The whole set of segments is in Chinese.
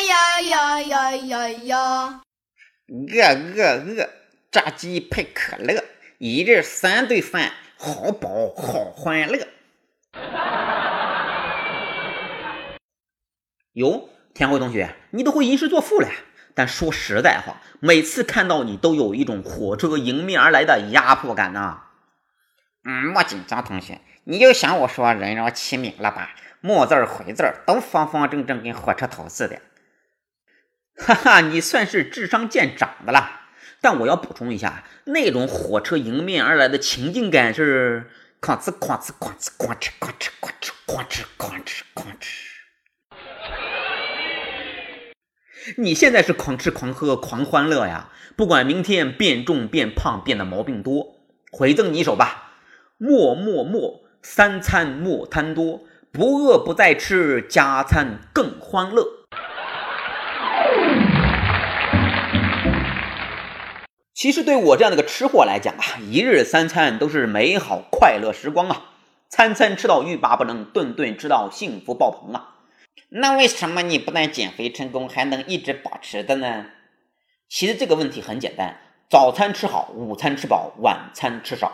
呀呀呀呀呀呀！饿饿饿！炸鸡配可乐，一日三顿饭，好饱好欢乐。哟，天辉同学，你都会吟诗作赋了。但说实在话，每次看到你，都有一种火车迎面而来的压迫感呐。嗯，莫紧张，同学，你就想我说人肉齐名了吧？木字儿、回字儿都方方正正，跟火车头似的。哈哈，你算是智商见长的了。但我要补充一下，那种火车迎面而来的情境感是哐哧哐哧哐哧哐哧哐哧哐哧哐哧哐哧哐哧。你现在是狂吃狂喝狂欢乐呀！不管明天变重变胖变得毛病多，回赠你一首吧：莫莫莫，三餐莫贪多，不饿不再吃，加餐更欢乐。其实对我这样的个吃货来讲啊，一日三餐都是美好快乐时光啊，餐餐吃到欲罢不能，顿顿吃到幸福爆棚啊。那为什么你不但减肥成功，还能一直保持的呢？其实这个问题很简单，早餐吃好，午餐吃饱，晚餐吃少。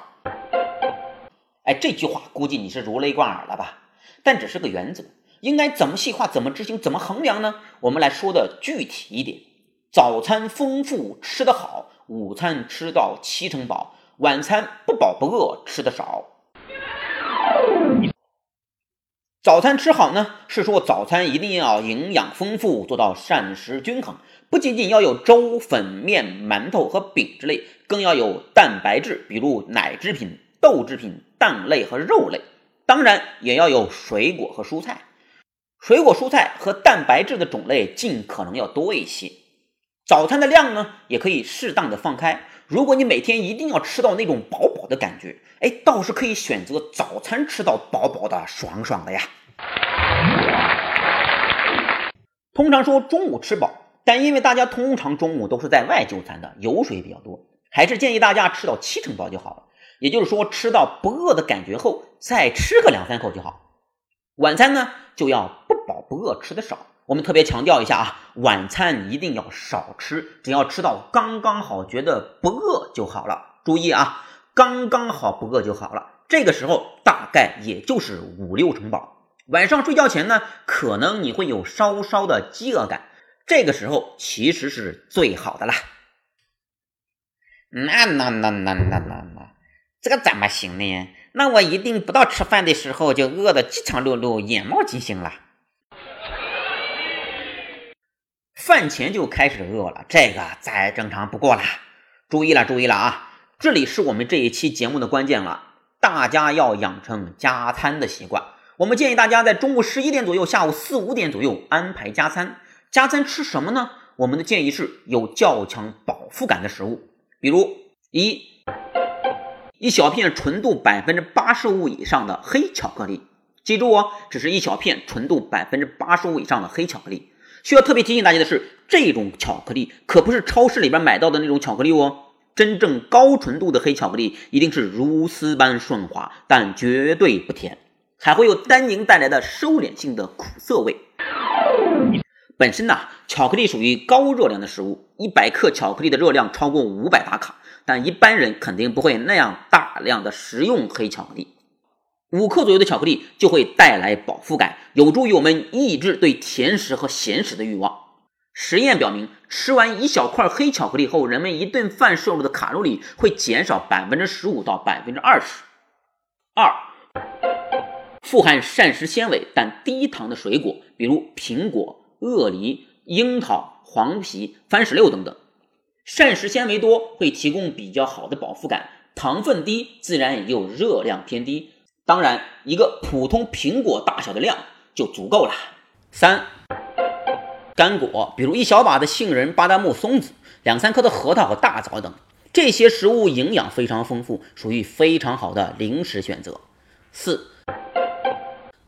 哎，这句话估计你是如雷贯耳了吧？但只是个原则，应该怎么细化，怎么执行，怎么衡量呢？我们来说的具体一点，早餐丰富，吃得好。午餐吃到七成饱，晚餐不饱不饿，吃的少。早餐吃好呢，是说早餐一定要营养丰富，做到膳食均衡，不仅仅要有粥、粉面、馒头和饼之类，更要有蛋白质，比如奶制品、豆制品、蛋类和肉类，当然也要有水果和蔬菜。水果、蔬菜和蛋白质的种类尽可能要多一些。早餐的量呢，也可以适当的放开。如果你每天一定要吃到那种饱饱的感觉，哎，倒是可以选择早餐吃到饱饱的、爽爽的呀。通常说中午吃饱，但因为大家通常中午都是在外就餐的，油水比较多，还是建议大家吃到七成饱就好了。也就是说，吃到不饿的感觉后，再吃个两三口就好。晚餐呢，就要不饱不饿，吃的少。我们特别强调一下啊，晚餐一定要少吃，只要吃到刚刚好，觉得不饿就好了。注意啊，刚刚好不饿就好了。这个时候大概也就是五六成饱。晚上睡觉前呢，可能你会有稍稍的饥饿感，这个时候其实是最好的啦。那那那那那那那，这个怎么行呢？那我一定不到吃饭的时候就饿得饥肠辘辘、眼冒金星了。饭前就开始饿了，这个再正常不过了。注意了，注意了啊！这里是我们这一期节目的关键了，大家要养成加餐的习惯。我们建议大家在中午十一点左右、下午四五点左右安排加餐。加餐吃什么呢？我们的建议是有较强饱腹感的食物，比如一一小片纯度百分之八十五以上的黑巧克力。记住哦，只是一小片纯度百分之八十五以上的黑巧克力。需要特别提醒大家的是，这种巧克力可不是超市里边买到的那种巧克力哦。真正高纯度的黑巧克力一定是如丝般顺滑，但绝对不甜，还会有单宁带来的收敛性的苦涩味。本身呢，巧克力属于高热量的食物，一百克巧克力的热量超过五百大卡，但一般人肯定不会那样大量的食用黑巧克力。五克左右的巧克力就会带来饱腹感，有助于我们抑制对甜食和咸食的欲望。实验表明，吃完一小块黑巧克力后，人们一顿饭摄入的卡路里会减少百分之十五到百分之二十。二，富含膳食纤维但低糖的水果，比如苹果、鳄梨、樱桃、黄皮、番石榴等等，膳食纤维多会提供比较好的饱腹感，糖分低自然也就热量偏低。当然，一个普通苹果大小的量就足够了。三，干果，比如一小把的杏仁、巴旦木、松子，两三颗的核桃和大枣等，这些食物营养非常丰富，属于非常好的零食选择。四，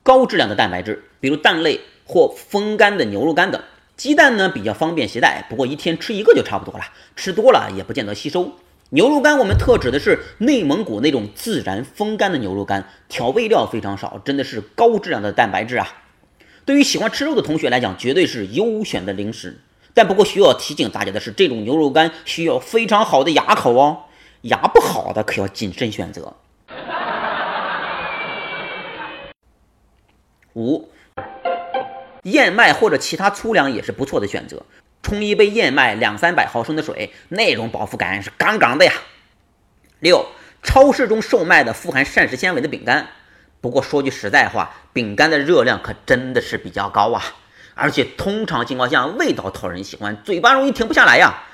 高质量的蛋白质，比如蛋类或风干的牛肉干等。鸡蛋呢比较方便携带，不过一天吃一个就差不多了，吃多了也不见得吸收。牛肉干，我们特指的是内蒙古那种自然风干的牛肉干，调味料非常少，真的是高质量的蛋白质啊。对于喜欢吃肉的同学来讲，绝对是优选的零食。但不过需要提醒大家的是，这种牛肉干需要非常好的牙口哦，牙不好的可要谨慎选择。五，燕麦或者其他粗粮也是不错的选择。冲一杯燕麦两三百毫升的水，那种饱腹感是杠杠的呀。六，超市中售卖的富含膳食纤维的饼干。不过说句实在话，饼干的热量可真的是比较高啊，而且通常情况下味道讨人喜欢，嘴巴容易停不下来呀。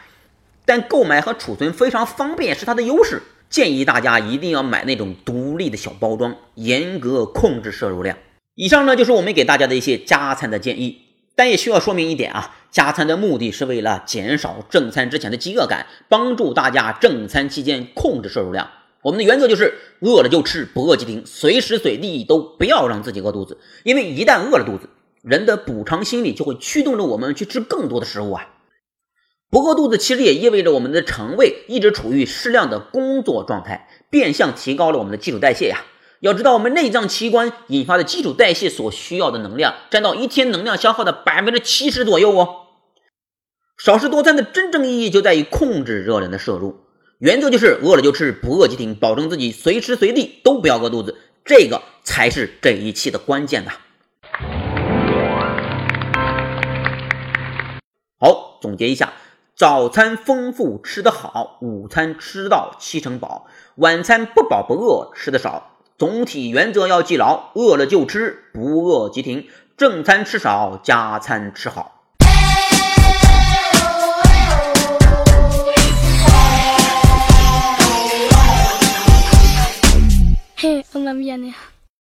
但购买和储存非常方便是它的优势，建议大家一定要买那种独立的小包装，严格控制摄入量。以上呢就是我们给大家的一些加餐的建议。但也需要说明一点啊，加餐的目的是为了减少正餐之前的饥饿感，帮助大家正餐期间控制摄入量。我们的原则就是饿了就吃，不饿即停，随时随地都不要让自己饿肚子。因为一旦饿了肚子，人的补偿心理就会驱动着我们去吃更多的食物啊。不饿肚子其实也意味着我们的肠胃一直处于适量的工作状态，变相提高了我们的基础代谢呀。要知道，我们内脏器官引发的基础代谢所需要的能量，占到一天能量消耗的百分之七十左右哦。少食多餐的真正意义就在于控制热量的摄入，原则就是饿了就吃，不饿即停，保证自己随时随地都不要饿肚子，这个才是这一期的关键呐。好，总结一下：早餐丰富吃得好，午餐吃到七成饱，晚餐不饱不饿吃得少。总体原则要记牢：饿了就吃，不饿即停。正餐吃少，加餐吃好。嘿，我妈咪呀！